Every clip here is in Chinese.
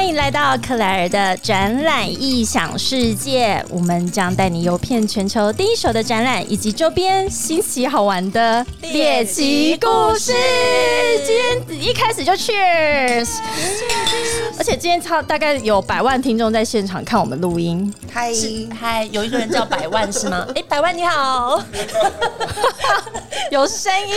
欢迎来到克莱尔的展览异想世界，我们将带你游遍全球第一手的展览以及周边新奇好玩的猎奇故事。今天一开始就 Cheers，而且今天超大概有百万听众在现场看我们录音。嗨嗨，有一个人叫百万是吗？哎，百万你好，有声音。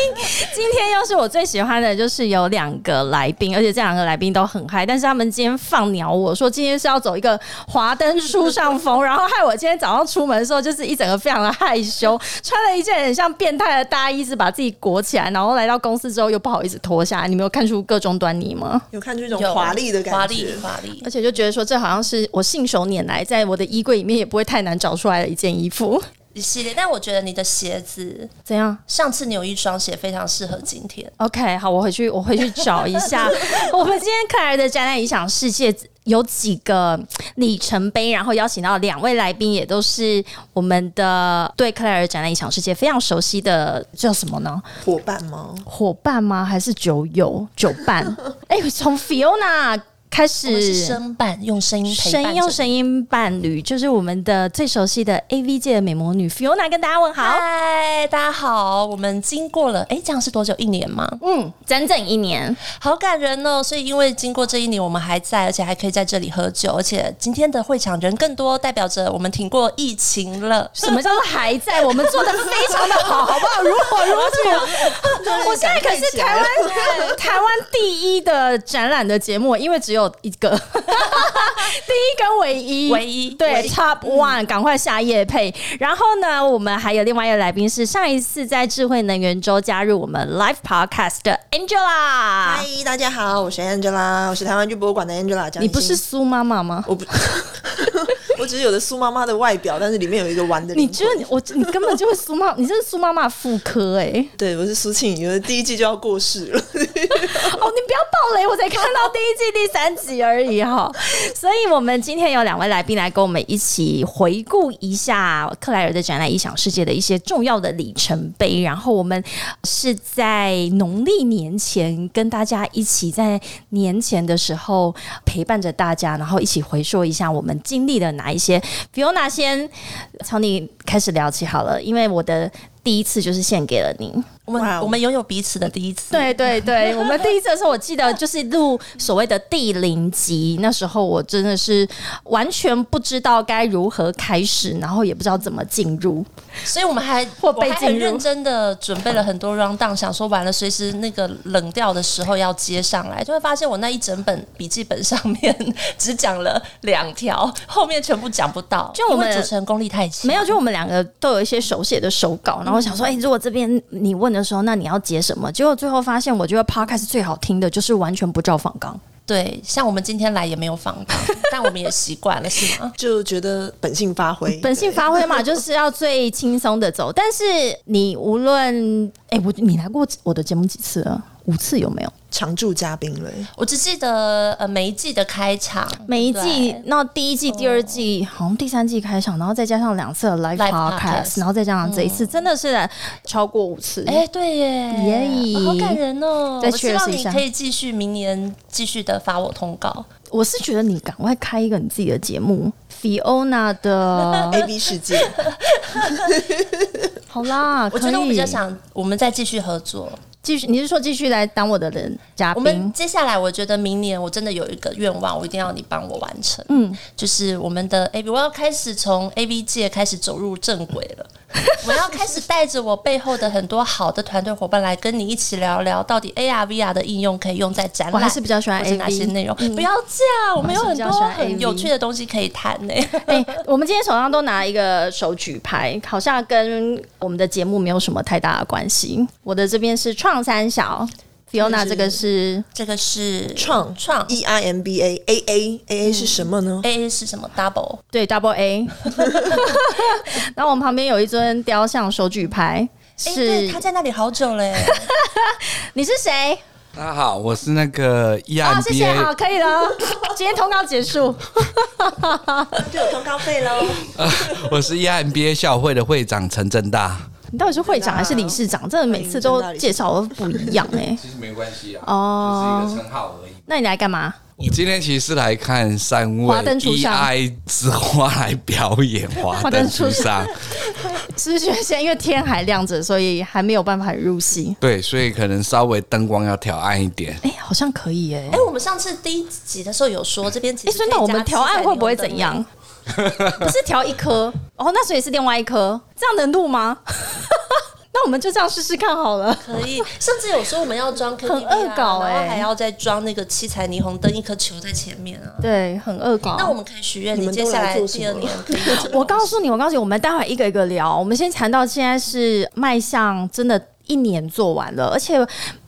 今天又是我最喜欢的，就是有两个来宾，而且这两个来宾都很嗨，但是他们今天放鸟我说今天是要走一个华灯初上风，然后害我今天早上出门的时候就是一整个非常的害羞，穿了一件很像变态的大衣，是把自己裹起来，然后来到公司之后又不好意思脱下来。你没有看出各种端倪吗？有看出一种华丽的感觉，华丽华丽，而且就觉得说这好像是我信手拈来，在我的衣柜里面也不会太难找出来的一件衣服。一系列，但我觉得你的鞋子怎样？上次你有一双鞋非常适合今天。OK，好，我回去我回去找一下。我们今天克莱尔的展览影响世界有几个里程碑，然后邀请到两位来宾，也都是我们的对克莱尔展览影响世界非常熟悉的，叫什么呢？伙伴吗？伙伴吗？还是酒友、酒伴？哎、从 Fiona 开始声伴，用声音陪声伴用声音伴侣，就是我们的最熟悉的 AV 界的美魔女 Fiona，跟大家问好。嗨，大家好，我们经过了，哎，这样是多久？一年吗？嗯，整整一年，好感人哦！所以因为经过这一年，我们还在，而且还可以在这里喝酒，而且今天的会场人更多，代表着我们挺过疫情了。什么叫做还在？我们做的非常的好，好不好？如火如荼。我现在可是台湾 台湾第一的展览的节目，因为只有一个，第一跟唯一，唯一对唯一 Top One，赶快下夜配。然后呢，我们还有另外一个来宾是上一次在智慧能源周加入我们 Live Podcast 的 Angela。嗨，大家好，我是 Angela，我是台湾剧博物馆的 Angela 你不是苏妈妈吗？我不，我只是有的苏妈妈的外表，但是里面有一个玩的。你觉得你我你根本就是苏妈，你这是苏妈妈妇科哎、对，我是苏庆怡，我的第一季就要过世了。哦，你不要暴雷，我才看到第一季第三集而已哈。所以，我们今天有两位来宾来跟我们一起回顾一下克莱尔的展览《异想世界》的一些重要的里程碑。然后，我们是在农历年前跟大家一起在年前的时候陪伴着大家，然后一起回溯一下我们经历了哪一些。Fiona 先从你开始聊起好了，因为我的第一次就是献给了你。我们、我们拥有彼此的第一次，对对对，我们第一次的时候，我记得就是录所谓的第零集，那时候我真的是完全不知道该如何开始，然后也不知道怎么进入。所以我们还或我还很认真的准备了很多 round down，想说完了随时那个冷掉的时候要接上来，就会发现我那一整本笔记本上面只讲了两条，后面全部讲不到，就我们主持人功力太强，没有，就我们两个都有一些手写的手稿，然后想说，哎、如果这边你问的时候，那你要截什么？结果最后发现，我觉得 podcast 最好听的就是完全不照仿纲。对，像我们今天来也没有仿纲，但我们也习惯了，是吗？就觉得本性发挥，本性发挥嘛，就是要最轻松的走。但是你无论，哎、我你来过我的节目几次了？五次有没有？常驻嘉宾了。我只记得呃每一季的开场，每一季，那第一季、第二季，好像第三季开场，然后再加上两次的 live Live podcast，podcast 然后再加上这一次，真的是超过五次。哎、对耶，耶好感人哦！再我希望 cheers 一下你可以继续明年继续的发我通告。我是觉得你赶快开一个你自己的节目，Fiona 的 A B 世界，好啦，我觉得我比较想我们再继续合作。继续，你是说继续来当我的人嘉我们宾？接下来，我觉得明年我真的有一个愿望，我一定要你帮我完成。嗯，就是我们的 A B，我要开始从 A B 界开始走入正轨了。我要开始带着我背后的很多好的团队伙伴来跟你一起聊聊，到底 A R V R 的应用可以用在展览，我还是比较喜欢哪些内容。不要这样，我们有很多很有趣的东西可以谈呢、哎、我们今天手上都拿一个手举牌，好像跟我们的节目没有什么太大的关系。我的这边是创三小，Fiona 这个是这个是创创 E I M B A A A A A 是什么呢？A A 是什么？Double 对 Double A，然后我们旁边有一尊雕像手举牌，哎、是、他在那里好久嘞。你是谁？大家好，我是那个 E 啊，谢谢，好，EMBA，可以了，今天通告结束。就有通告费喽。我是 E I M B A 校会的会长陈正大。你到底是会长还是理事长？真的每次都介绍都不一样哎、其实没关系啊，哦只是一个称号而已。那你来干嘛？我今天其实是来看三华位灯初上 EI 之花来表演《华灯初上》，是不是觉得现在因为天还亮着，所以还没有办法入戏？对，所以可能稍微灯光要调暗一点。哎、好像可以哎、哎、我们上次第一集的时候有说，这边其哎、实所以那我们调暗会不会怎样？样？不是调一颗哦，那所以是另外一颗，这样能录吗？那我们就这样试试看好了。可以，甚至有时候我们要装 KTV 啊很恶搞欸然后还要再装那个七彩霓虹灯，一颗球在前面啊。对，很恶搞。那我们可以许愿，你接下来第二年我告诉你，我告诉你，我们待会一个一个聊。我们先谈到现在是迈向真的一年做完了，而且。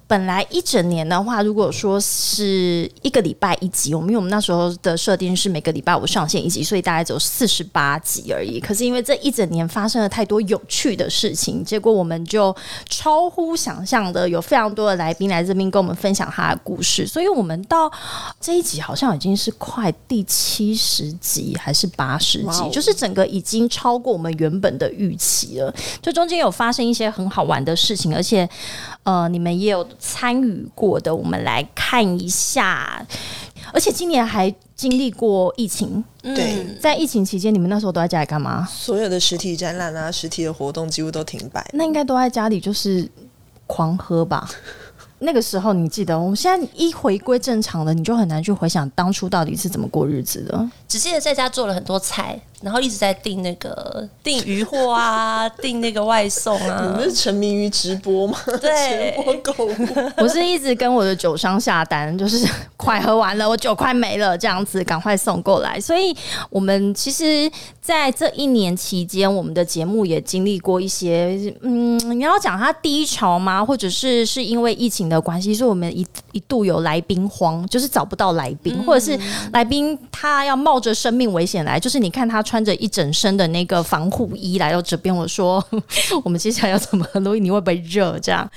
本来一整年的话，如果说是一个礼拜一集，我们因为我们那时候的设定是每个礼拜五上线一集，所以大概只有四十八集而已。可是因为这一整年发生了太多有趣的事情，结果我们就超乎想象的有非常多的来宾来这边跟我们分享他的故事，所以我们到这一集好像已经是快第七十集还是八十集，就是整个已经超过我们原本的预期了。就中间有发生一些很好玩的事情，而且呃，你们也有参与过的，我们来看一下。而且今年还经历过疫情，对，在疫情期间，你们那时候都在家里干嘛？所有的实体展览啊、实体的活动几乎都停摆。那应该都在家里就是狂喝吧。那个时候你记得，我们现在一回归正常了，你就很难去回想当初到底是怎么过日子的。只记得在家做了很多菜，然后一直在订那个 订鱼货啊，订那个外送啊你啊们。是沉迷于直播吗？对直播购物。我是一直跟我的酒商下单，就是快喝完了，我酒快没了，这样子赶快送过来。所以，我们其实在这一年期间，我们的节目也经历过一些，嗯，你要讲它低潮吗？或者是是因为疫情的关系，所以我们一一度有来宾荒，就是找不到来宾，或者是来宾他要冒着生命危险来，就是你看他穿着一整身的那个防护衣来到这边，我说 我们接下来要怎么录音？你会不会热？这样。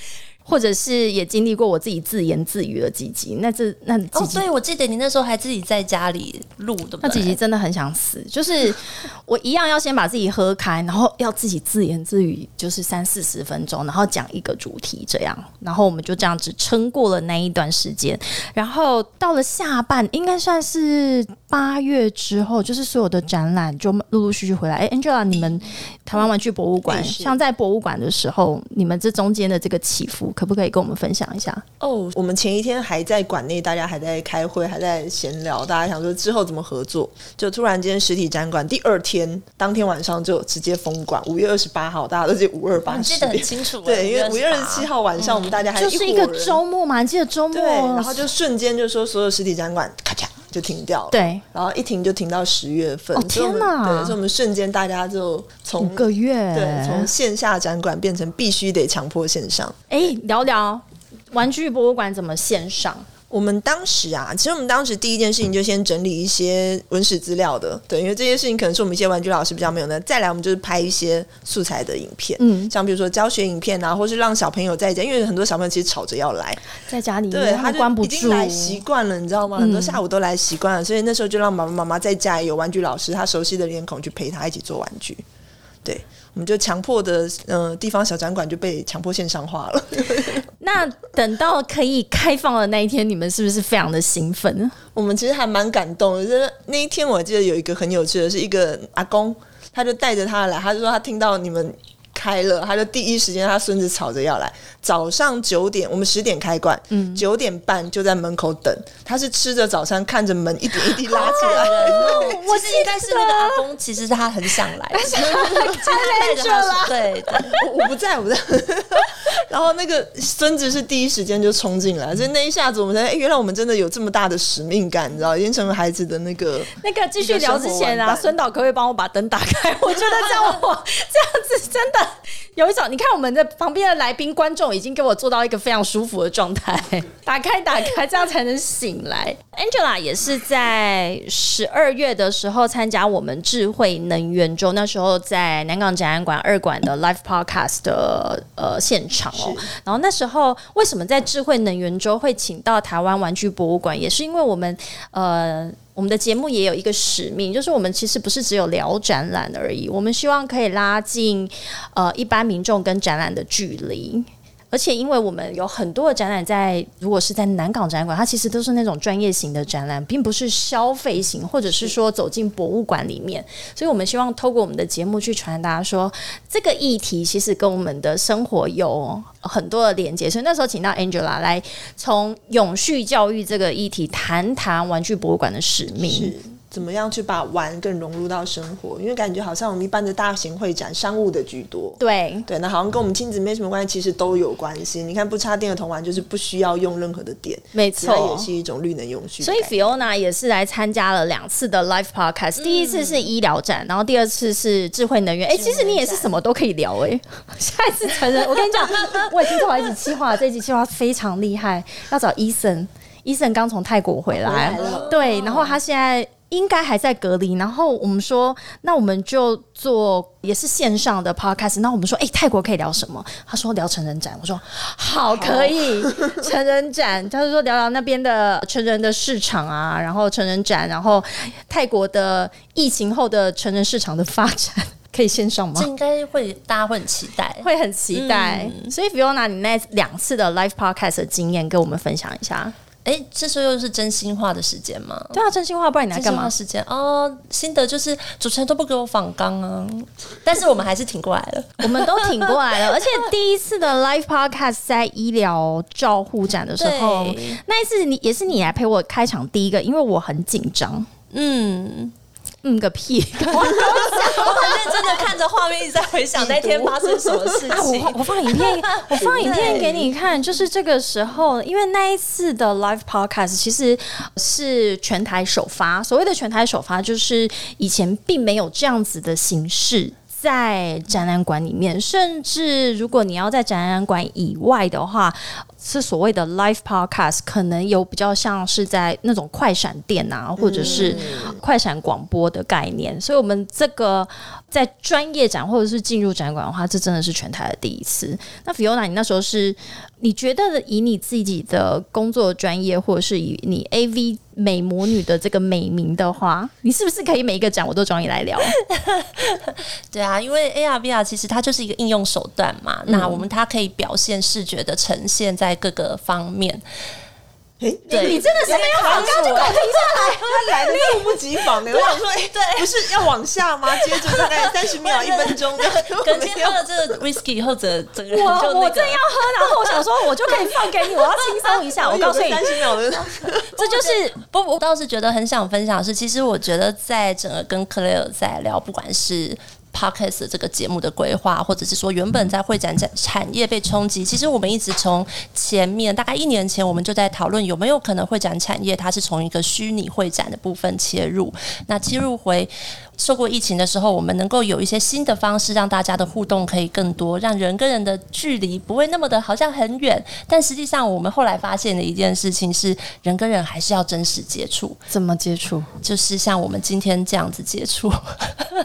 或者是也经历过我自己自言自语了几集，那这那几哦，集、对，我记得你那时候还自己在家里录，的？那几集真的很想死，就是 我一样要先把自己喝开，然后要自己自言自语，就是三四十分钟，然后讲一个主题这样，然后我们就这样子撑过了那一段时间，然后到了下半，应该算是八月之后，就是所有的展览就陆陆续续回来。哎，Angela，你们台湾玩具博物馆，像在博物馆的时候，你们这中间的这个起伏，可不可以跟我们分享一下？哦，我们前一天还在馆内，大家还在开会，还在闲聊，大家想说之后怎么合作，就突然间实体展馆第二天当天晚上就直接封馆，五月二十八号，大家都记五二八你记得很清楚。对，因为五月二十28七号晚上，我们大家还就是一个周末嘛，你记得周末，对，然后就瞬间就说所有实体展馆咔嚓就停掉了，，对然后一停就停到十月份，哦天哪对，所以我们瞬间大家就从五个月，对从线下展馆变成必须得强迫线上。哎，聊聊玩具博物馆怎么线上？我们当时啊，其实我们当时第一件事情就先整理一些文史资料的，对，因为这些事情可能是我们一些玩具老师比较没有的。再来，我们就是拍一些素材的影片，嗯像比如说教学影片啊，或是让小朋友在家，因为很多小朋友其实吵着要来，在家里对，他就关不住，已经来习惯了，你知道吗？很多下午都来习惯了，所以那时候就让爸爸妈妈在家有玩具老师，他熟悉的脸孔去陪他一起做玩具。对，我们就强迫的，呃，地方小展馆就被强迫线上化了。那等到可以开放的那一天，你们是不是非常的兴奋？我们其实还蛮感动的，就是那一天我记得有一个很有趣的，是一个阿公，他就带着他来，他就说他听到你们。开了，他就第一时间，他孙子吵着要来。早上九点，我们十点开馆，嗯，九点半就在门口等。他是吃着早餐，看着门一点一滴拉起来，我其实应该是那个阿公，其实他很想来，但是他带着他，对，我我不在，我不在。然后那个孙子是第一时间就冲进来，所以那一下子我们才，哎、原来我们真的有这么大的使命感，你知道，已经成为孩子的那个。那个继续聊之前啊，孙导可不可以帮我把灯打开？我觉得这样我 这样子真的 有一种，你看我们的旁边的来宾观众已经给我做到一个非常舒服的状态，打开打开，这样才能醒来。Angela 也是在十二月的时候参加我们智慧能源周，那时候在南港展览馆二馆的 Live Podcast 的呃现场哦。然后那时候为什么在智慧能源周会请到台湾玩具博物馆，也是因为我们呃。我们的节目也有一个使命，就是我们其实不是只有聊展览而已，我们希望可以拉近呃一般民众跟展览的距离。而且因为我们有很多的展览在，如果是在南港展馆，它其实都是那种专业型的展览，并不是消费型，或者是说走进博物馆里面。所以我们希望透过我们的节目去传达说，这个议题其实跟我们的生活有很多的连接。所以那时候请到 Angela 来从永续教育这个议题谈谈玩具博物馆的使命。是怎么样去把玩更融入到生活？因为感觉好像我们一般的大型会展，商务的居多。对，对，那好像跟我们亲子没什么关系，其实都有关系。你看不插电的童玩，就是不需要用任何的电，没它也。是一种绿能用具所以。Fiona 也是来参加了两次的 Live Podcast，、第一次是医疗展，然后第二次是智慧能源。哎、其实你也是什么都可以聊哎、下一次成人，我跟你讲，我已经做好一集计划，这一集计划非常厉害，要找医生。医生刚从泰国回来，对，然后他现在。应该还在隔离，然后我们说，那我们就做也是线上的 podcast。那我们说，哎、泰国可以聊什么？他说聊成人展。我说好，可以成人展。他就说聊聊那边的成人的市场啊，然后成人展，然后泰国的疫情后的成人市场的发展，可以线上吗这？应该会大家会很期待。会很期待。所以 Fiona，你那两次的 live podcast 的经验跟我们分享一下。哎，这时候又是真心话的时间吗？对啊，真心话，不然你来干嘛？时间哦，心得就是主持人都不给我仿纲啊，但是我们还是挺过来了。我们都挺过来了，而且第一次的 live podcast 在医疗照护展的时候，那一次你也是你来陪我开场第一个，因为我很紧张。嗯，嗯个屁！我很认真的看着画面，一直在回想那天发生什么事啊，情。我我放影片，我放影片给你看，就是这个时候，因为那一次的 live podcast 其实是全台首发。所谓的全台首发，就是以前并没有这样子的形式。在展览馆里面，甚至如果你要在展览馆以外的话，是所谓的 live podcast，可能有比较像是在那种快闪店啊，或者是快闪广播的概念。所以，我们这个在专业展或者是进入展馆的话，这真的是全台的第一次。那 Fiona，你那时候是你觉得以你自己的工作专业，或者是以你 AV 美魔女的这个美名的话，你是不是可以每一个展我都找你来聊？对啊，因为 AR VR 其实它就是一个应用手段嘛，那我们它可以表现视觉的呈现在各个方面。哎，对，你真的是没有访纲就给我停下来。他来的猝不及防的，我想说，哎，对不是要往下吗？接着大概三十秒、一分钟，隔天喝了这个 whisky 以后，整整个人我就那个我正要喝，然后我想说，我就可以放给你，我要轻松一下。我告诉你，三十秒的，这就是不，我倒是觉得很想分享的是，其实我觉得在整个跟克雷尔在聊，不管是 podcast 这个节目的规划，或者是说原本在会展展产业被冲击，其实我们一直从前面大概一年前，我们就在讨论有没有可能会展产业它是从一个虚拟会展的部分切入，那切入回。受过疫情的时候，我们能够有一些新的方式，让大家的互动可以更多，让人跟人的距离不会那么的好像很远。但实际上，我们后来发现的一件事情是，人跟人还是要真实接触。怎么接触？就是像我们今天这样子接触，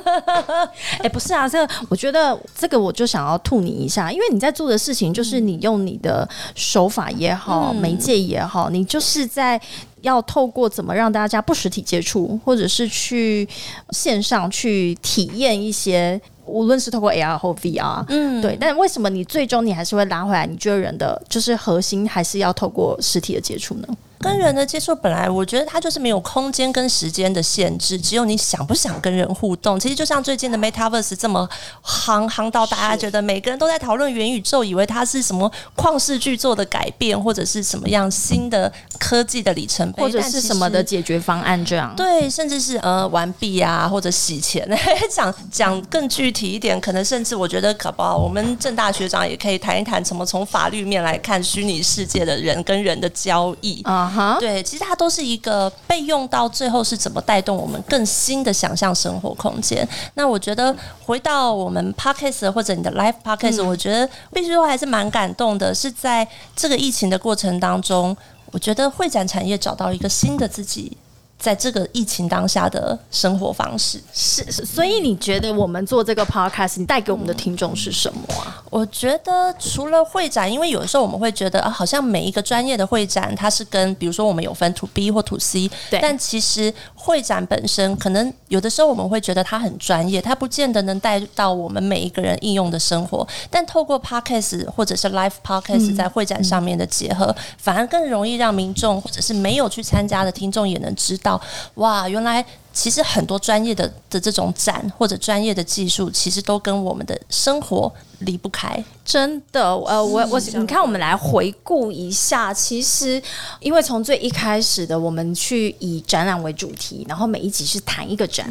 哎、不是啊，这个我觉得这个我就想要吐你一下，因为你在做的事情就是你用你的手法也好，媒介也好，你就是在。要透过怎么让大家不实体接触，或者是去线上去体验一些，无论是透过 AR 或 VR，嗯，对。但为什么你最终你还是会拉回来？你觉得人的就是核心还是要透过实体的接触呢？跟人的接触本来我觉得它就是没有空间跟时间的限制，只有你想不想跟人互动。其实就像最近的 Metaverse 这么夯夯到大家觉得每个人都在讨论元宇宙，以为它是什么旷世巨作的改变，或者是什么样新的科技的里程碑，或者是什么的解决方案这样？对，甚至是呃完毕啊，或者洗钱。讲讲更具体一点，可能甚至我觉得可不好，我们正大学长也可以谈一谈，怎么从法律面来看虚拟世界的人跟人的交易。啊哈，对，其实它都是一个被用到最后是怎么带动我们更新的想象生活空间。那我觉得回到我们 podcast 或者你的 live podcast，、我觉得必须说还是蛮感动的，是在这个疫情的过程当中，我觉得会展产业找到一个新的自己。在这个疫情当下的生活方式。是，是所以你觉得我们做这个 podcast，你带给我们的听众是什么啊？我觉得除了会展，因为有的时候我们会觉得啊，好像每一个专业的会展，它是跟比如说我们有分 to B 或 to C，对但其实会展本身，可能有的时候我们会觉得它很专业，它不见得能带到我们每一个人应用的生活。但透过 podcast 或者是 live podcast 在会展上面的结合，反而更容易让民众或者是没有去参加的听众也能知道，哇，原来。其实很多专业的的这种展或者专业的技术，其实都跟我们的生活离不开。真的，呃，我我你看，我们来回顾一下，其实因为从最一开始的，我们去以展览为主题，然后每一集是谈一个展，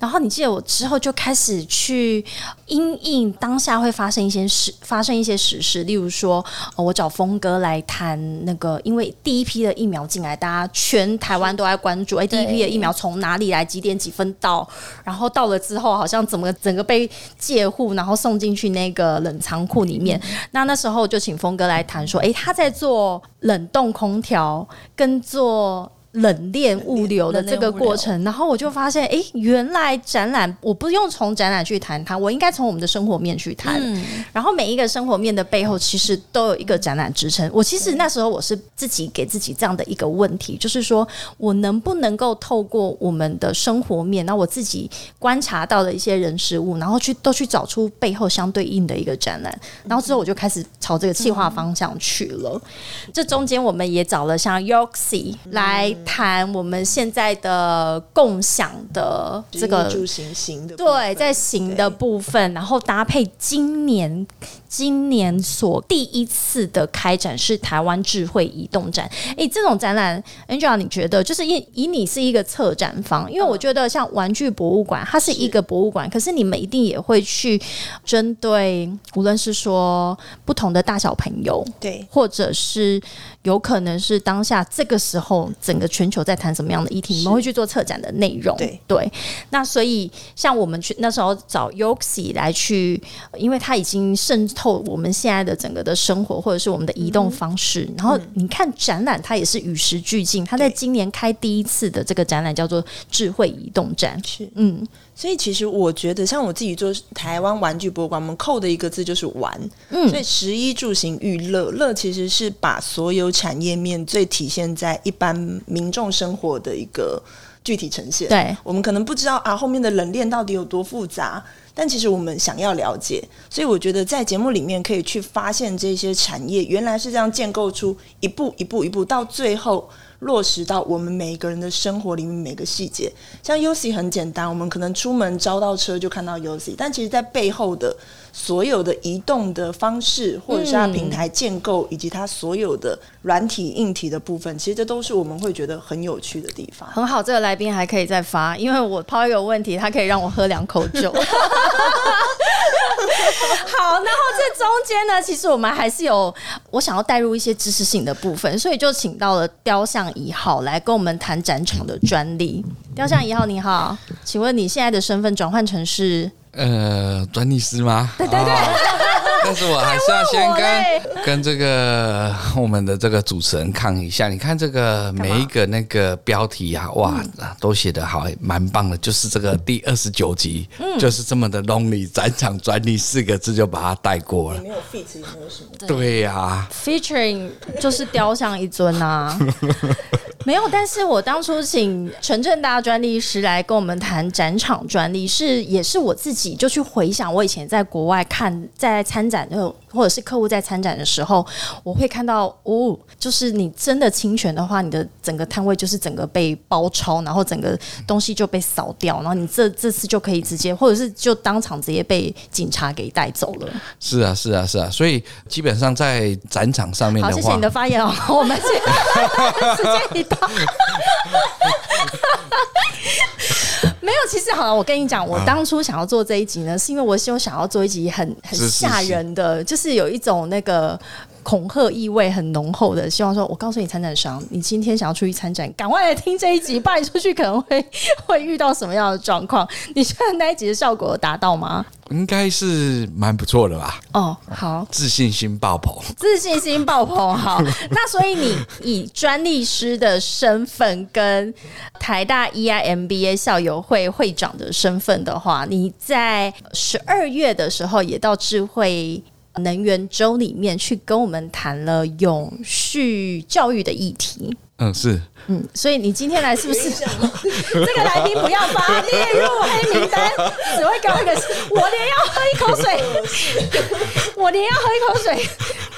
然后你记得我之后就开始去因应当下会发生一些事，发生一些实事，例如说，呃我找峰哥来谈那个，因为第一批的疫苗进来，大家全台湾都在关注，哎，第一批的疫苗从哪里来，几点几分到，然后到了之后，好像怎么整个被借户，然后送进去那个冷藏库里里面。那那时候就请峰哥来谈说，诶，他在做冷冻空调跟做。冷链物流的这个过程，然后我就发现，诶，原来展览我不用从展览去谈它，我应该从我们的生活面去谈。然后每一个生活面的背后，其实都有一个展览支撑。我其实那时候我是自己给自己这样的一个问题，就是说我能不能够透过我们的生活面，那我自己观察到的一些人事物，然后去都去找出背后相对应的一个展览。然后之后我就开始朝这个企划方向去了。这中间我们也找了像 Yoxi 来谈我们现在的共享的这个住行行的对，在行的部分，然后搭配今年今年所第一次的开展是台湾智慧移动展。诶，这种展览，Angela，你觉得就是以以你是一个策展方，因为我觉得像玩具博物馆，它是一个博物馆，可是你们一定也会去针对，无论是说不同的大小朋友，对。或者是有可能是当下这个时候整个全球在谈什么样的议题，你们会去做策展的内容。对。对。那所以像我们去那时候找 Yoxi 来去，因为他已经渗透我们现在的整个的生活或者是我们的移动方式。然后你看展览，它也是与时俱进。它在今年开第一次的这个展览叫做智慧移动展。是。嗯，所以其实我觉得，像我自己做台湾玩具博物馆，我们扣的一个字就是玩。嗯所以十一住行娱乐，乐其实是把所有产业面最体现在一般民众生活的一个具体呈现。对，我们可能不知道啊，后面的冷链到底有多复杂。但其实我们想要了解，所以我觉得在节目里面可以去发现这些产业原来是这样建构出一步一步一步，到最后落实到我们每一个人的生活里面每个细节。像 U C 很简单，我们可能出门招到车就看到 U C，但其实在背后的所有的移动的方式，或者是它平台建构，以及它所有的软体硬体的部分，其实这都是我们会觉得很有趣的地方。很好，这个来宾还可以再发，因为我抛一个问题，他可以让我喝两口酒。好，然后这中间呢，其实我们还是有我想要带入一些知识性的部分，所以就请到了雕像一号来跟我们谈展场的专利。雕像一号你好，请问你现在的身份转换成是？呃，专利师吗？对对对。但是我还是要先跟跟这个我们的这个主持人抗一下。你看这个每一个那个标题啊，哇，都写的好，蛮棒的。就是这个第二十九集，就是这么的 lonely 展场专利四个字就把它带过了。没有有什么。对呀、featuring 就是雕像一尊啊，没有。但是我当初请陈正大专利师来跟我们谈展场专利，是也是我自己就去回想我以前在国外看在参展的或者是客户在参展的时候，我会看到哦，就是你真的侵权的话，你的整个摊位就是整个被包抄，然后整个东西就被扫掉，然后你这这次就可以直接或者是就当场直接被警察给带走了。是啊，是啊，是啊。所以基本上在展场上面好，的话谢谢你，的发言哦，我们时间一到。没有，其实好了，我跟你讲，我当初想要做这一集呢，是因为我就想要做一集很很吓人的，就是有一种那个恐吓意味很浓厚的，希望说，我告诉你参展商，你今天想要出去参展，赶快来听这一集，不然你出去可能会会遇到什么样的状况？你觉得那一集的效果有达到吗？应该是蛮不错的吧？哦，好，自信心爆棚。自信心爆棚，好。那所以你以专利师的身份跟台大 E EIMBA 校友会会长的身份的话，你在十二月的时候也到智慧。能源周里面去跟我们谈了永续教育的议题，嗯，是嗯，所以你今天来是不是 这个来宾不要把列入黑名单？只会给我一个，我连要喝一口水，我连要喝一口水，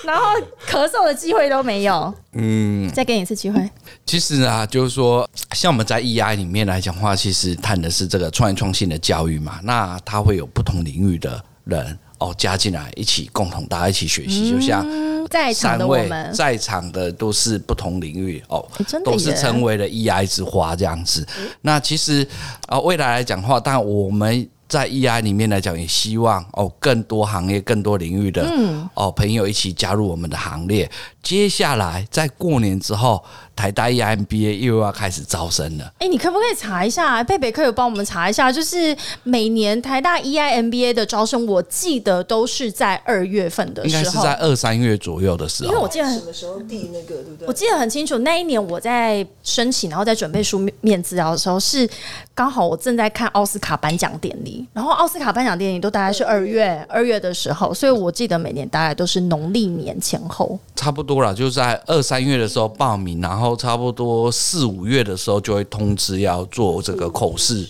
然后咳嗽的机会都没有。嗯，再给你一次机会。其实啊，就是说，像我们在 EI 里面来讲话，其实谈的是这个创业创新的教育嘛，那它会有不同领域的人。哦，加进来一起共同大家一起学习，就像在场三位的我们，在场的都是不同领域哦都是成为了 EI 之花这样子。那其实啊、未来来讲的话，当然我们在 EI 里面来讲，也希望哦更多行业、更多领域的、嗯哦朋友一起加入我们的行列。接下来在过年之后，台大 E EIMBA 又要开始招生了。哎、你可不可以查一下？贝贝可有帮我们查一下，就是每年台大 E EIMBA 的招生，我记得都是在二月份的时候，应该是在二三月左右的时候，因为我记得很什么时候递那个，对不对？我记得很清楚，那一年我在申请，然后在准备书面资料的时候，是刚好我正在看奥斯卡颁奖典礼，然后奥斯卡颁奖典礼都大概是二月二月的时候，所以我记得每年大概都是农历年前后。差不多了，就在二三月的时候报名，然后后差不多四五月的时候就会通知要做这个口试。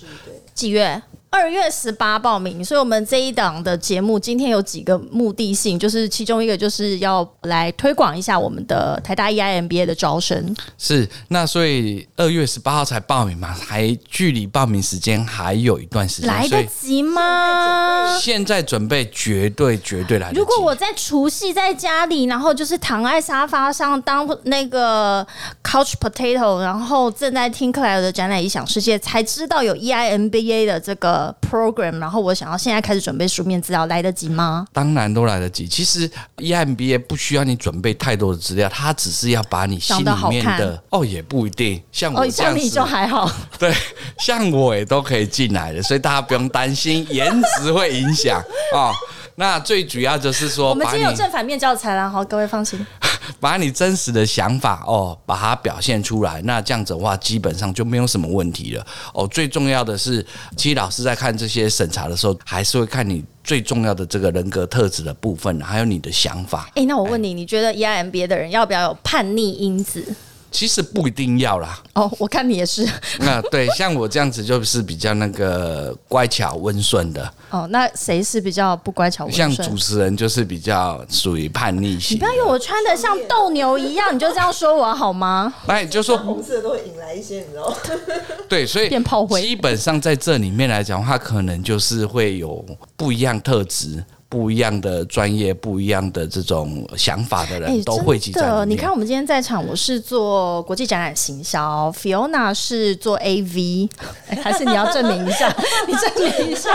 几月？二月十八报名，所以我们这一档的节目今天有几个目的性，就是其中一个就是要来推广一下我们的台大 E EIMBA 的招生。是，那所以二月十八号才报名嘛，还距离报名时间还有一段时间，来得及吗？现在准备绝对绝对来得及。如果我在除夕在家里，然后就是躺在沙发上当那个 couch potato，然后正在听克莱尔的展览《异想世界》，才知道有 E EIMBA 的这个 program，然后我想要现在开始准备书面资料，来得及吗？当然都来得及。其实 E EMBA 不需要你准备太多的资料，它只是要把你心里面的哦，也不一定。像我像你就还好。对，像我也都可以进来的，所以大家不用担心颜值会影响哦。那最主要就是说，我们今天有正反面教材啦，好，各位放心。把你真实的想法哦，把它表现出来。那这样子的话，基本上就没有什么问题了。哦，最重要的是，其实老师在看这些审查的时候，还是会看你最重要的这个人格特质的部分，还有你的想法。哎、那我问你，你觉得 E EIMBA 的人要不要有叛逆因子？其实不一定要啦。哦，我看你也是。那对，像我这样子就是比较那个乖巧温顺的，哦，那谁是比较不乖巧温像主？持人就是比较属于叛逆型你不。要以为我穿的像斗牛一样，你就这样说我好吗？那你就说红色都会引来一些，你知道吗？对，所以变炮灰基本上在这里面来讲，它可能就是会有不一样特质。不一样的专业、不一样的这种想法的人都汇集在里面。哎的，你看我们今天在场，我是做国际展览行销，Fiona 是做 AV，哎还是你要证明一下？你证明一下。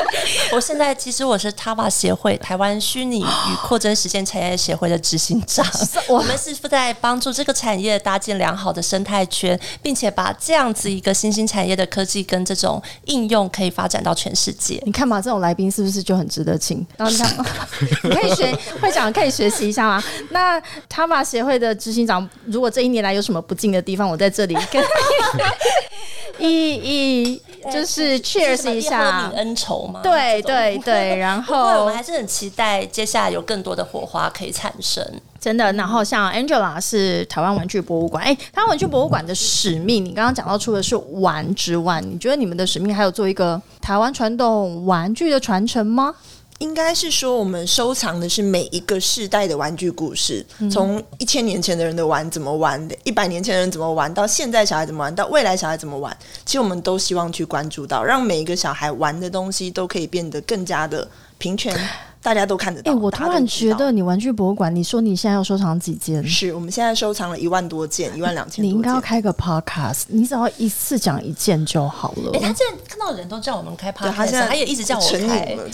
我现在其实我是 TAVA 协会台湾虚拟与扩增实现产业协会的执行长，我们是在帮助这个产业搭建良好的生态圈，并且把这样子一个新兴产业的科技跟这种应用可以发展到全世界。你看嘛，这种来宾是不是就很值得请？然后 你可以学会长可以学习一下吗？那塔马协会的执行长，如果这一年来有什么不敬的地方，我在这里跟 一一就是 cheers 一下。恩仇吗？对对对，然后我们还是很期待接下来有更多的火花可以产生。真的，然后像 Angela 是台湾玩具博物馆，哎，台湾玩具博物馆的使命，你刚刚讲到除了是玩之外，你觉得你们的使命还有做一个台湾传统玩具的传承吗？应该是说，我们收藏的是每一个世代的玩具故事，从一千年前的人的玩怎么玩，一百年前的人怎么玩，到现在小孩怎么玩，到未来小孩怎么玩，其实我们都希望去关注到，让每一个小孩玩的东西都可以变得更加的平权，大家都看得哎、到。我突然觉得你玩具博物馆，你说你现在要收藏几件？是我们现在收藏了一万多件，一万两千多件。你应该要开个 podcast，你只要一次讲一件就好了。哎、他现在看到人都叫我们开对他现 podcast，在他也一直叫我成开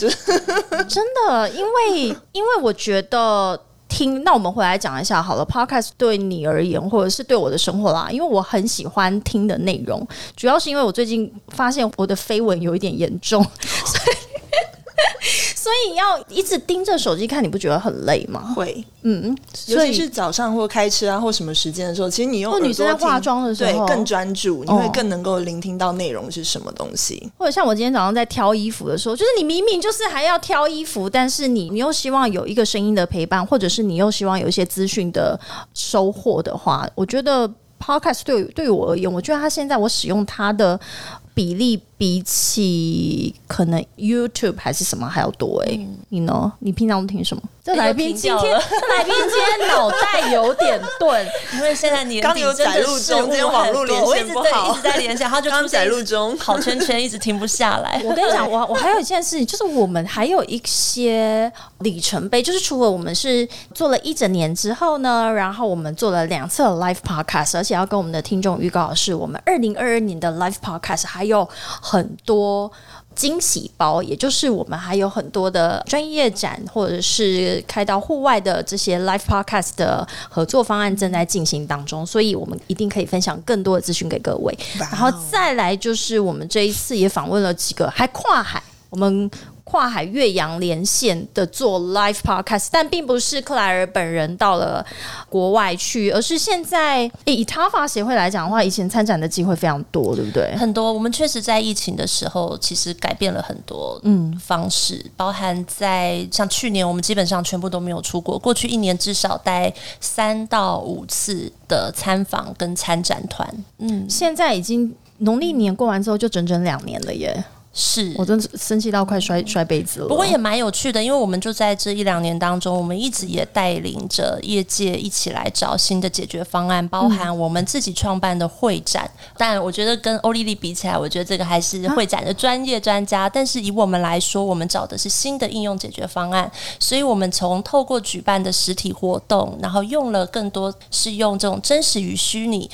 真的，因为因为我觉得。听，那我们回来讲一下好了。Podcast 对你而言，或者是对我的生活啦，因为我很喜欢听的内容，主要是因为我最近发现我的绯闻有一点严重，所以所以要一直盯着手机看，你不觉得很累吗？会，嗯，尤其是早上或开车啊或什么时间的时候，其实你用或女生在化妆的时候对更专注，你哦会更能够聆听到内容是什么东西。或者像我今天早上在挑衣服的时候，就是你明明就是还要挑衣服，但是你你又希望有一个声音的陪伴，或者是你又希望有一些资讯的收获的话，我觉得 podcast 对对于我而言，我觉得它现在我使用它的比例比起可能 YouTube 还是什么还要多哎、你呢？你平常都听什么？这来宾今天，这来宾今天脑袋有点钝。因为现在你刚有底真的载入中事物今天网络连线不好一直在连线，他就刚载入中跑圈圈，一直停不下来。我跟你讲，我 我还有一件事情，就是我们还有一些里程碑，就是除了我们是做了一整年之后呢，然后我们做了两次的 live podcast，而且要跟我们的听众预告的是，我们二零二二年的 live podcast 还有很多。惊喜包，也就是我们还有很多的专业展，或者是开到户外的这些 live podcast 的合作方案正在进行当中，所以我们一定可以分享更多的资讯给各位。然后再来就是我们这一次也访问了几个，还跨海，我们跨海越洋连线的做 live podcast，但并不是克莱尔本人到了国外去，而是现在诶以他法协会来讲的话，以前参展的机会非常多，对不对？很多，我们确实在疫情的时候，其实改变了很多嗯方式，包含在像去年我们基本上全部都没有出国，过去一年至少待三到五次的参访跟参展团，嗯，现在已经农历年过完之后，就整整两年了耶！是我真的生气到快摔摔杯子了。不过也蛮有趣的，因为我们就在这一两年当中，我们一直也带领着业界一起来找新的解决方案，包含我们自己创办的会展。但我觉得跟欧丽丽比起来，我觉得这个还是会展的专业专家。但是以我们来说，我们找的是新的应用解决方案，所以我们从透过举办的实体活动，然后用了更多是用这种真实与虚拟。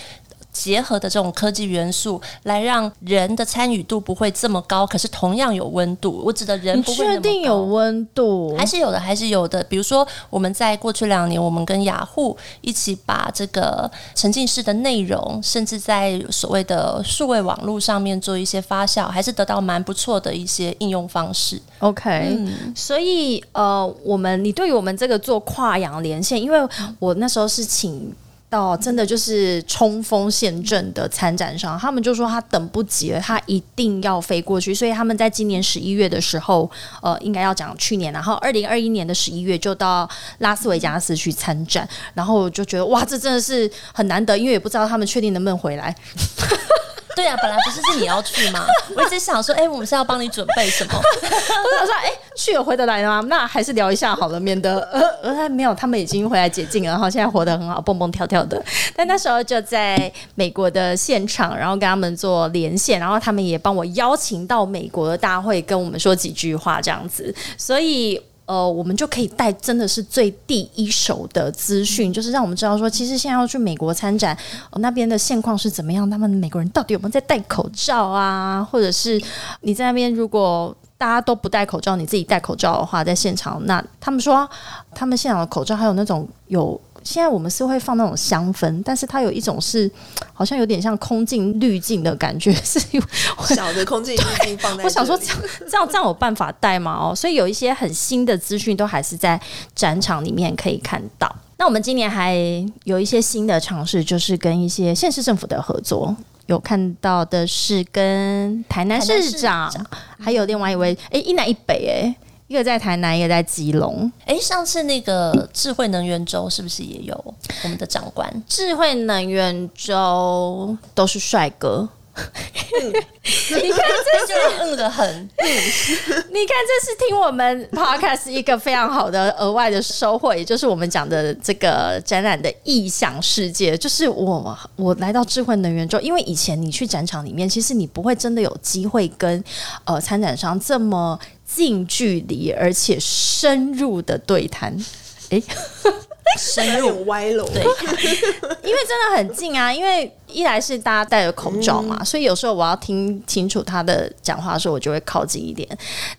结合的这种科技元素，来让人的参与度不会这么高，可是同样有温度。我指的人不会确定有温度？还是有的，还是有的。比如说，我们在过去两年，我们跟雅虎一起把这个沉浸式的内容，甚至在所谓的数位网络上面做一些发酵，还是得到蛮不错的一些应用方式。OK，、所以呃，我们你对于我们这个做跨洋连线，因为我那时候是请。哦真的就是冲锋陷阵的参展商，他们就说他等不及了，他一定要飞过去，所以他们在今年十一月的时候，呃，应该要讲去年，然后二零二一年的十一月就到拉斯维加斯去参展，然后就觉得哇，这真的是很难得，因为也不知道他们确定能不能回来。对啊，本来不是是你要去吗？我一直想说，哎、我们是要帮你准备什么？我想说：“哎、去有回得来吗？那还是聊一下好了，免得呃呃没有，他们已经回来解禁了，然后现在活得很好，蹦蹦跳跳的。但那时候就在美国的现场，然后跟他们做连线，然后他们也帮我邀请到美国的大会，跟我们说几句话这样子，所以。”呃，我们就可以带真的是最第一手的资讯，就是让我们知道说，其实现在要去美国参展，呃、那边的现况是怎么样，他们美国人到底有没有在戴口罩啊，或者是你在那边如果大家都不戴口罩，你自己戴口罩的话，在现场，那他们说他们现场的口罩还有那种有。现在我们是会放那种香氛，但是它有一种是 好像有点像空镜滤镜的感觉，是小的空镜滤镜放在我想说这样这样这样有办法带吗？哦，所以有一些很新的资讯都还是在展场里面可以看到。那我们今年还有一些新的尝试，就是跟一些县市政府的合作。有看到的是跟台南市长还有另外一位，哎、一南一北、哎，一个在台南，一个在基隆。哎、上次那个智慧能源周是不是也有我们的长官？智慧能源周都是帅哥，你看这就嗯的很，你看，这是听我们 podcast 一个非常好的额外的收获，也就是我们讲的这个展览的意向世界。就是我我来到智慧能源之后，因为以前你去展场里面，其实你不会真的有机会跟呃参展商这么近距离而且深入的对谈。哎，深有入。点歪楼。对，因为真的很近啊，因为一来是大家戴着口罩嘛，所以有时候我要听清楚他的讲话的时候，我就会靠近一点。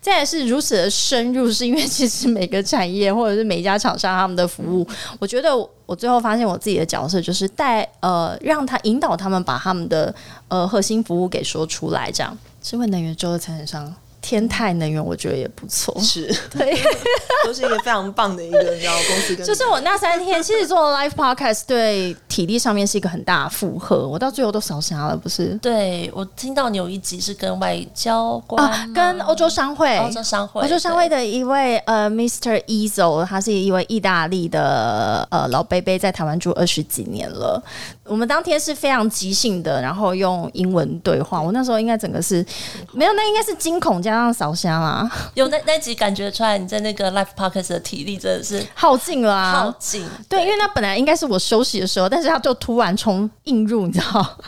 再来是如此的深入，是因为其实每个产业或者是每一家厂商他们的服务，我觉得我最后发现我自己的角色就是带呃，让他引导他们把他们的呃核心服务给说出来，这样智慧能源周的参展商。天泰能源我觉得也不错，是，对，都是一个非常棒的一个，你知道公司跟就是我那三天其实做 live podcast 对体力上面是一个很大的负荷，我到最后都烧瞎了，不是？对我听到你有一集是跟外交官啊，跟欧洲商会、欧洲商会、欧洲商会的一位呃，Mr. Ezo，他是一位意大利的呃老贝贝，在台湾住二十几年了。我们当天是非常即兴的，然后用英文对话。我那时候应该整个是没有，那应该是惊恐加上烧香啦，有那那集感觉出来，你在那个 Life podcast 的体力真的是耗尽了啊耗啊。尽。对，因为那本来应该是我休息的时候，但是他就突然冲映入，你知道，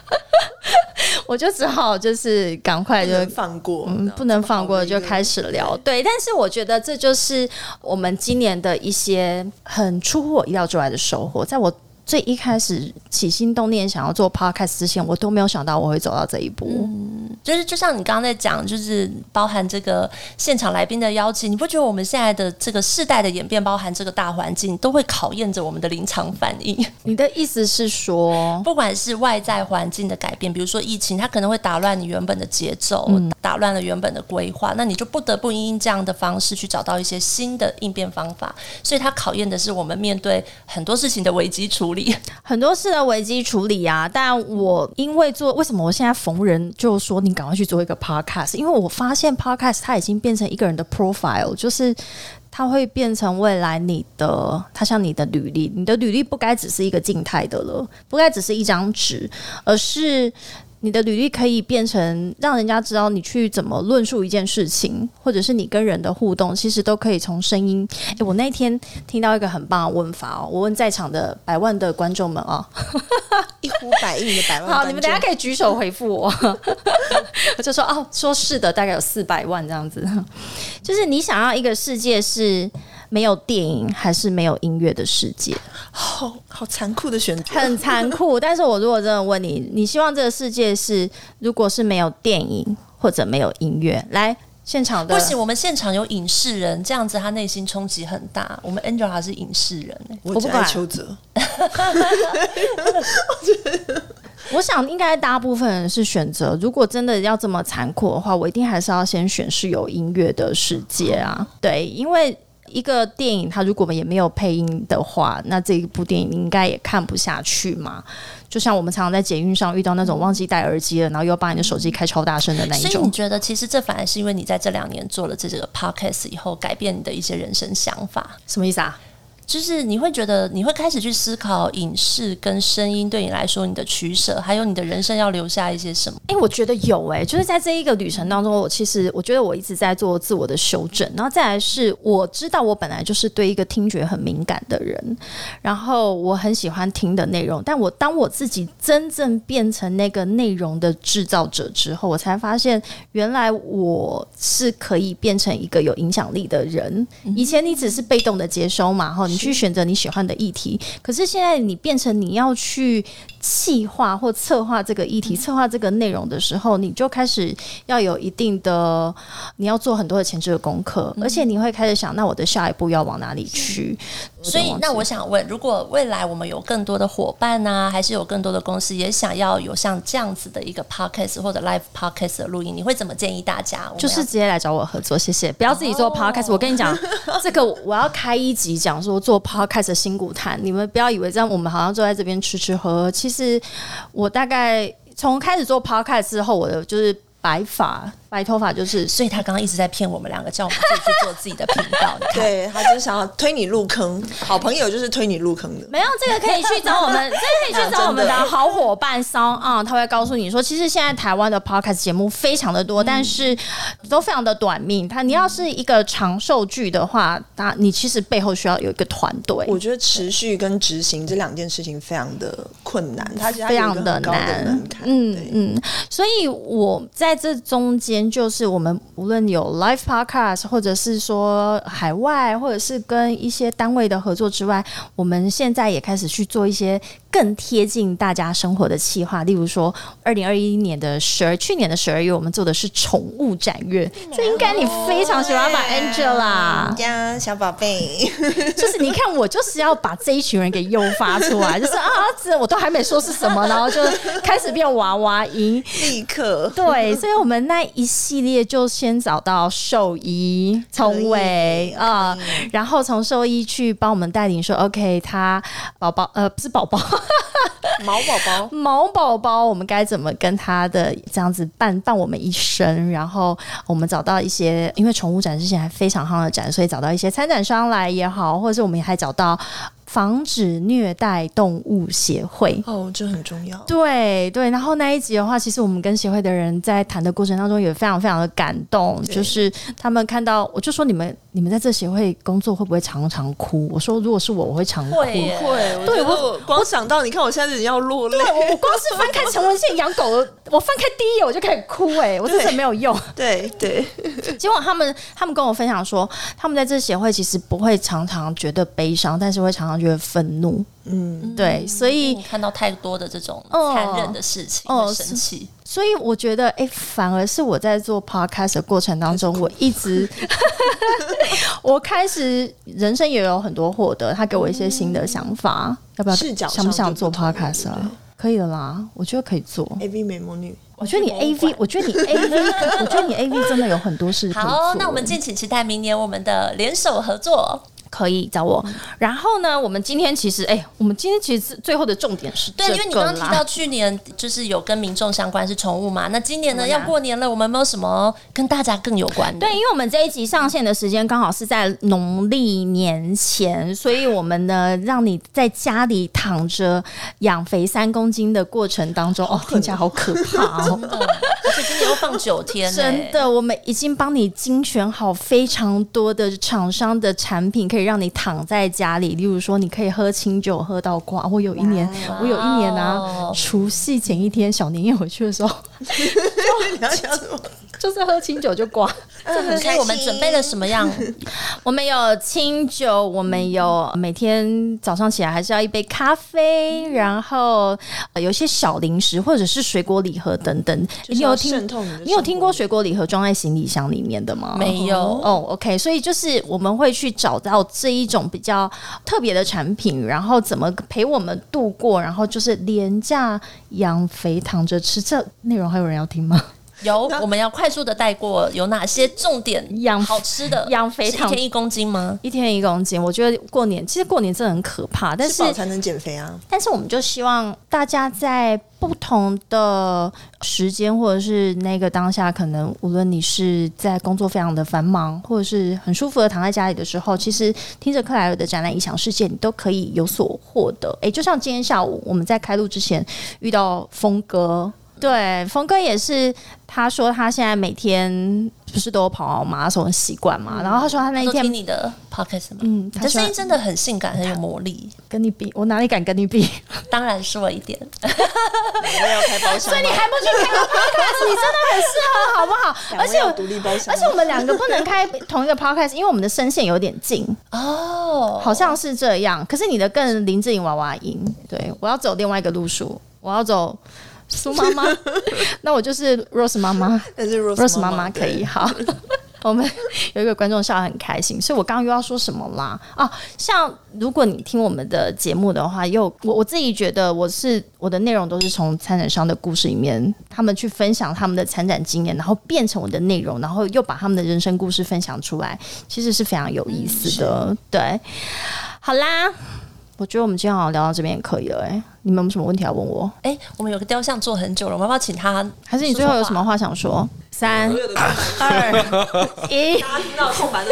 我就只好就是赶快就放过，嗯，不能放过就开。始聊。对，但是我觉得这就是我们今年的一些很出乎我意料之外的收获。在我最一开始起心动念想要做 podcast 之前，我都没有想到我会走到这一步。嗯就是就像你刚刚在讲，就是包含这个现场来宾的邀请，你不觉得我们现在的这个世代的演变，包含这个大环境，都会考验着我们的临场反应？你的意思是说，不管是外在环境的改变，比如说疫情，它可能会打乱你原本的节奏，打乱了原本的规划，那你就不得不因这样的方式去找到一些新的应变方法。所以它考验的是我们面对很多事情的危机处理。很多事的危机处理啊，但我因为做为什么我现在逢人就说你赶快去做一个 podcast，因为我发现 podcast 它已经变成一个人的 profile，就是它会变成未来你的，它像你的履历，你的履历不该只是一个静态的了，不该只是一张纸，而是。你的履历可以变成让人家知道你去怎么论述一件事情，或者是你跟人的互动，其实都可以从声音。诶，我那天听到一个很棒的问法哦，我问在场的百万的观众们哦，一呼百应的百万。好，你们等一下可以举手回复我。我就说哦，说是的，大概有四百万这样子。就是你想要一个世界是没有电影还是没有音乐的世界？好好残酷的选择，很残酷。但是我如果真的问你，你希望这个世界是如果是没有电影或者没有音乐，来现场的不行，我们现场有影视人，这样子他内心冲击很大。我们 Angel 还是影视人、欸，我只爱邱泽。我想应该大部分人是选择，如果真的要这么残酷的话，我一定还是要先选是有音乐的世界啊。对，因为一个电影它如果也没有配音的话，那这一部电影你应该也看不下去嘛。就像我们常常在捷运上遇到那种忘记戴耳机了，然后又把你的手机开超大声的那一种所以你。觉得，其实这反而是因为你在这两年做了这这个 podcast 以后，改变你的一些人生想法。什么意思啊？就是你会觉得，你会开始去思考影视跟声音对你来说你的取舍，还有你的人生要留下一些什么。哎、我觉得有哎、就是在这一个旅程当中，我其实我觉得我一直在做自我的修正，然后再来是我知道我本来就是对一个听觉很敏感的人，然后我很喜欢听的内容，但我当我自己真正变成那个内容的制造者之后，我才发现原来我是可以变成一个有影响力的人。以前你只是被动的接收嘛，哈，你去选择你喜欢的议题，可是现在你变成你要去细化或策划这个议题、策划这个内容的时候，你就开始要有一定的，你要做很多的前置的功课，而且你会开始想，那我的下一步要往哪里去？所以，那我想问，如果未来我们有更多的伙伴呢、还是有更多的公司也想要有像这样子的一个 podcast 或者 live podcast 的录音，你会怎么建议大家？就是直接来找我合作，谢谢，不要自己做 podcast。我跟你讲，这个我要开一集讲说做 podcast 的辛苦谈，你们不要以为这样我们好像坐在这边吃吃喝喝。其实我大概从开始做 podcast 之后，我的就是白发白头发就是所以他刚刚一直在骗我们两个，叫我们自己去做自己的频道。你看，对他就是想要推你入坑，好朋友就是推你入坑的。没有这个可以去找我们，这个可以去找 我们的好伙伴商啊，他会告诉你说，其实现在台湾的 podcast 节目非常的多，但是都非常的短命。他你要是一个长寿剧的话，他你其实背后需要有一个团队。我觉得持续跟执行这两件事情非常的困难，它其实它有一个非常的难。嗯嗯，所以我在在这中间，就是我们无论有 live podcast，或者是说海外，或者是跟一些单位的合作之外，我们现在也开始去做一些更贴近大家生活的企划。例如说，二零二一年的十二，去年的十二月，我们做的是宠物展月，这应该你非常喜欢吧，Angela？呀，小宝贝，就是你看，我就是要把这一群人给诱发出来，就是啊，这我都还没说是什么，然后就开始变娃娃音。立刻对，所以我们那一系列就先找到兽医从伟啊，然后从兽医去帮我们带领说，OK，他宝宝呃不是宝宝，毛宝宝，毛宝宝，我们该怎么跟他的这样子伴伴我们一生？然后我们找到一些，因为宠物展之前还非常夯的展，所以找到一些参展商来也好，或者是我们也还找到。防止虐待动物协会哦，这很重要。对对，然后那一集的话，其实我们跟协会的人在谈的过程当中也非常非常的感动，就是他们看到，我就说你们你们在这协会工作会不会常常哭？我说如果是我，我会常哭。会会，对我光想到，你看我现在要落泪。对我光是翻开陈文宪养狗，我翻开第一页我就开始哭，哎，我真的没有用。对对，结果他们他们跟我分享说，他们在这协会其实不会常常觉得悲伤，但是会常常。觉得愤怒，嗯，对，所以看到太多的这种残忍的事情，哦，生气。所以我觉得，哎，反而是我在做 podcast 的过程当中，我一直，我开始人生也有很多获得，他给我一些新的想法，要不要？想不想做 podcast 啊？可以的啦，我觉得可以做。A V 美魔女，我觉得你 A V，我觉得你 A V，我觉得你 A V 真的有很多事。好，那我们敬请期待明年我们的联手合作。可以找我，然后呢？我们今天其实，哎，我们今天其实最后的重点是，对，因为你刚刚提到去年就是有跟民众相关是宠物嘛，那今年呢要过年了，我们没有什么跟大家更有关的？对，因为我们这一集上线的时间刚好是在农历年前，所以我们呢让你在家里躺着养肥三公斤的过程当中，哦，听起来好可怕哦，而且今年要放九天，真的，我们已经帮你精选好非常多的厂商的产品，可以。可以让你躺在家里，例如说，你可以喝清酒喝到挂。我有一年，我有一年啊，除夕前一天小年夜回去的时候，你要讲什么？就是喝清酒就挂。所以我们准备了什么样？我们有清酒，我们有每天早上起来还是要一杯咖啡，然后有一些小零食或者是水果礼盒等等。你有听？你有听过水果礼盒装在行李箱里面的吗？没有。哦，OK。所以就是我们会去找到。这一种比较特别的产品，然后怎么陪我们度过？然后就是廉价养肥躺着吃，这内容还有人要听吗？有，我们要快速的带过，有哪些重点养好吃的？养肥躺一天一公斤吗？一天一公斤，我觉得过年其实过年真的很可怕，但是才能减肥啊。但是我们就希望大家在不同的时间或者是那个当下，可能无论你是在工作非常的繁忙，或者是很舒服的躺在家里的时候，其实听着克莱尔的展览影响世界，你都可以有所获得。诶，就像今天下午我们在开录之前遇到峰哥。对，峰哥也是，他说他现在每天不是都有跑马拉松的习惯嘛？然后他说他那一天听你的 podcast 吗？嗯，你的声音真的很性感，很有魔力。跟你比，我哪里敢跟你比？当然说一点。我要开包厢，所以你还不去开 podcast？你真的很适合，好不好？而且独立包厢，而且我们两个不能开同一个 podcast，因为我们的声线有点近哦，好像是这样。可是你的更林志颖娃娃音，对我要走另外一个路数，我要走。苏妈妈，那我就是 Rose 妈妈，那是 Rose 妈妈可以好。我们有一个观众笑得很开心，所以我刚刚又要说什么啦？啊，像如果你听我们的节目的话，又我我自己觉得我是我的内容都是从参展商的故事里面，他们去分享他们的参展经验，然后变成我的内容，然后又把他们的人生故事分享出来，其实是非常有意思的。对，好啦。我觉得我们今天好像聊到这边也可以了，哎，你们有什么问题要问我？哎，我们有个雕像做很久了，我们要不要请他？还是你最后有什么话想说？三二一，大家听到空白的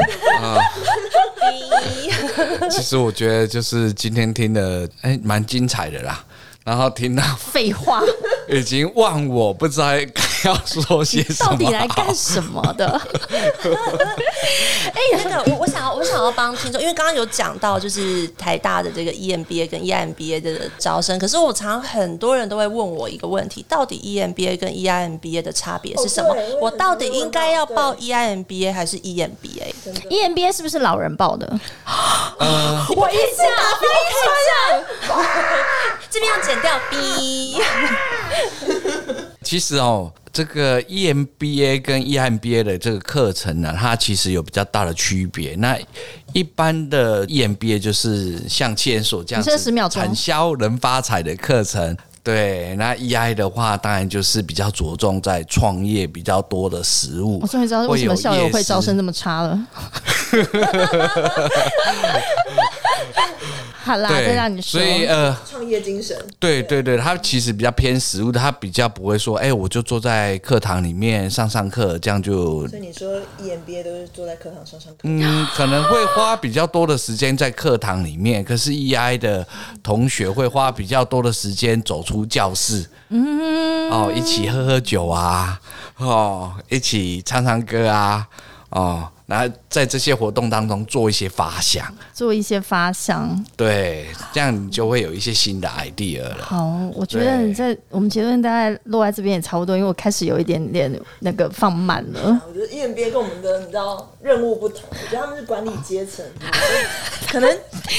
一。其实我觉得就是今天听的，哎，蛮精彩的啦。然后听到废话，已经忘我不知道该要说些什么？到底来干什么的？哎、那个我我想要我想要帮听众，因为刚刚有讲到就是台大的这个 E EMBA 跟 EMBA 的招生，可是我常很多人都会问我一个问题，到底 E EMBA 跟 EIMBA 的差别是什么？哦我到底应该要报 E EIMBA 还是 EMBA？EMBA 是不是老人报的？呃，我一下，这边要剪掉 B。其实哦，这个 E EMBA 跟 EMBA 的这个课程呢，它其实有比较大的区别。那一般的 E EMBA 就是像企研所这样子10秒钟产销人发财的课程。对，那 EI 的话，当然就是比较着重在创业比较多的食物。我终于知道为什么校友会招生这么差了。好啦，再让你说。所以呃，创业精神，对对对，他其实比较偏实务的，他比较不会说，哎、我就坐在课堂里面上上课，这样就所以你说 E EMBA 都是坐在课堂上上课，嗯，可能会花比较多的时间在课堂里面，可是 EI 的同学会花比较多的时间走出教室，嗯，哦，一起喝喝酒啊，哦，一起唱唱歌啊，哦，然后在这些活动当中做一些发想，做一些发想。对，这样你就会有一些新的 idea 了。好，我觉得你在我们结论大概落在这边也差不多，因为我开始有一点点那个放慢了。我觉得 EMBA 跟我们的你知道任务不同，我觉得他们是管理阶层，可能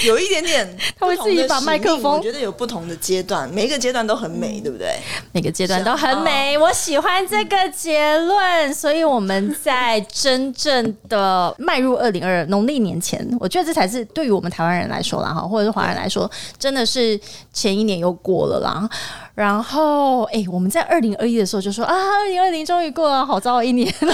有一点点他会自己把麦克风我觉得有不同的阶段，每一个阶段都很美，对不对？每个阶段都很美，我喜欢这个结论。所以我们在真正的迈入二零二农历年前，我觉得这才是对于我们台湾人来说啦，哈，或者是华人来说，真的是前一年又过了啦。然后，哎、我们在二零二一的时候就说啊，二零二零终于过了，好糟一年了。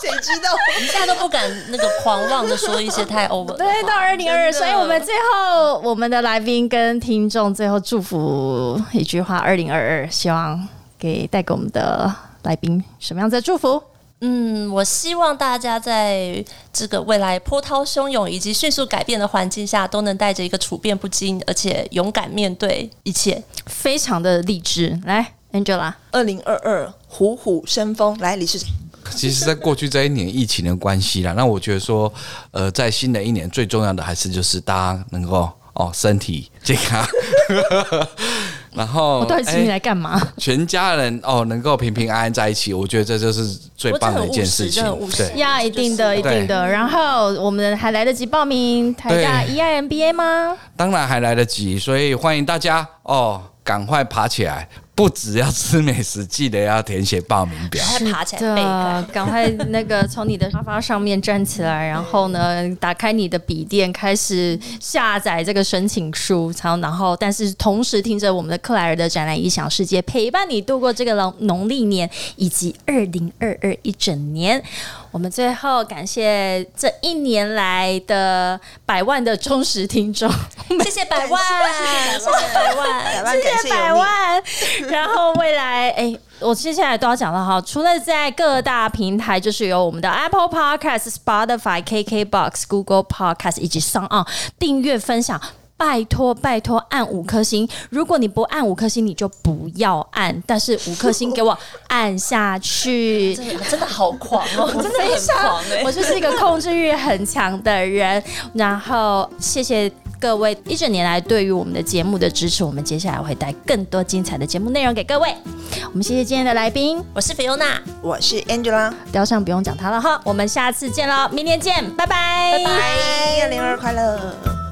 谁知道？我们现在都不敢那个狂妄的说一些太 over。对，到二零二二，所以我们最后我们的来宾跟听众最后祝福一句话：二零二二，希望给带给我们的来宾什么样子的祝福？嗯，我希望大家在这个未来波涛汹涌以及迅速改变的环境下，都能带着一个处变不惊，而且勇敢面对一切。非常的励志。来，Angela，二零二二虎虎生风，来理事长，其实，在过去这一年疫情的关系啦，那我觉得说，呃，在新的一年最重要的还是就是大家能够哦身体健康，然后我到底请你哎来干嘛？全家人哦能够平平安安在一起，我觉得这就是最棒的一件事情对，呀，一定的，一定的。然后我们还来得及报名台大 E 对 EIMBA 吗？当然还来得及，所以欢迎大家哦，赶快爬起来！不只要吃美食，记得要填写报名表。快爬起来背，赶快那个从你的沙发上面站起来，然后呢，打开你的笔电，开始下载这个申请书，然后然后，但是同时听着我们的克莱尔的展览异想世界，陪伴你度过这个农农历年以及二零二二一整年。我们最后感谢这一年来的百万的忠实听众，谢谢百万，谢谢百万，谢谢百。万。然后未来，哎、我接下来都要讲到哈，除了在各大平台，就是有我们的 Apple Podcast、Spotify、KKBox、Google Podcast 以及 o n 订阅分享。拜托拜托，按五颗星！如果你不按五颗星，你就不要按。但是五颗星给我按下去。真 的真的好狂哦，真的很狂哎、我就是一个控制欲很强的人。然后谢谢各位一整年来对于我们的节目的支持，我们接下来会带更多精彩的节目内容给各位。我们谢谢今天的来宾，我是菲欧娜，我是 Angela，雕像不用讲他了哈，我们下次见喽，明天见，拜。拜，拜，二零二快乐。